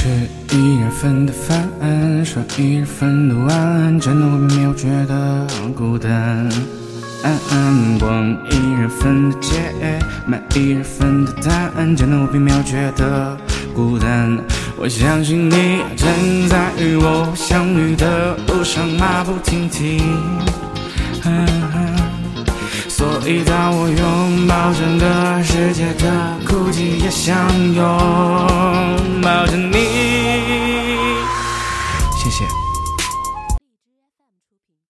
吃一人份的饭，刷一人份的碗，真的我并没有觉得孤单。逛一人份的街，买一人份的单，真的我并没有觉得孤单。我相信你正在与我相遇的路上马不停蹄。所以当我拥抱整个世界的孤寂，也相拥。谢谢。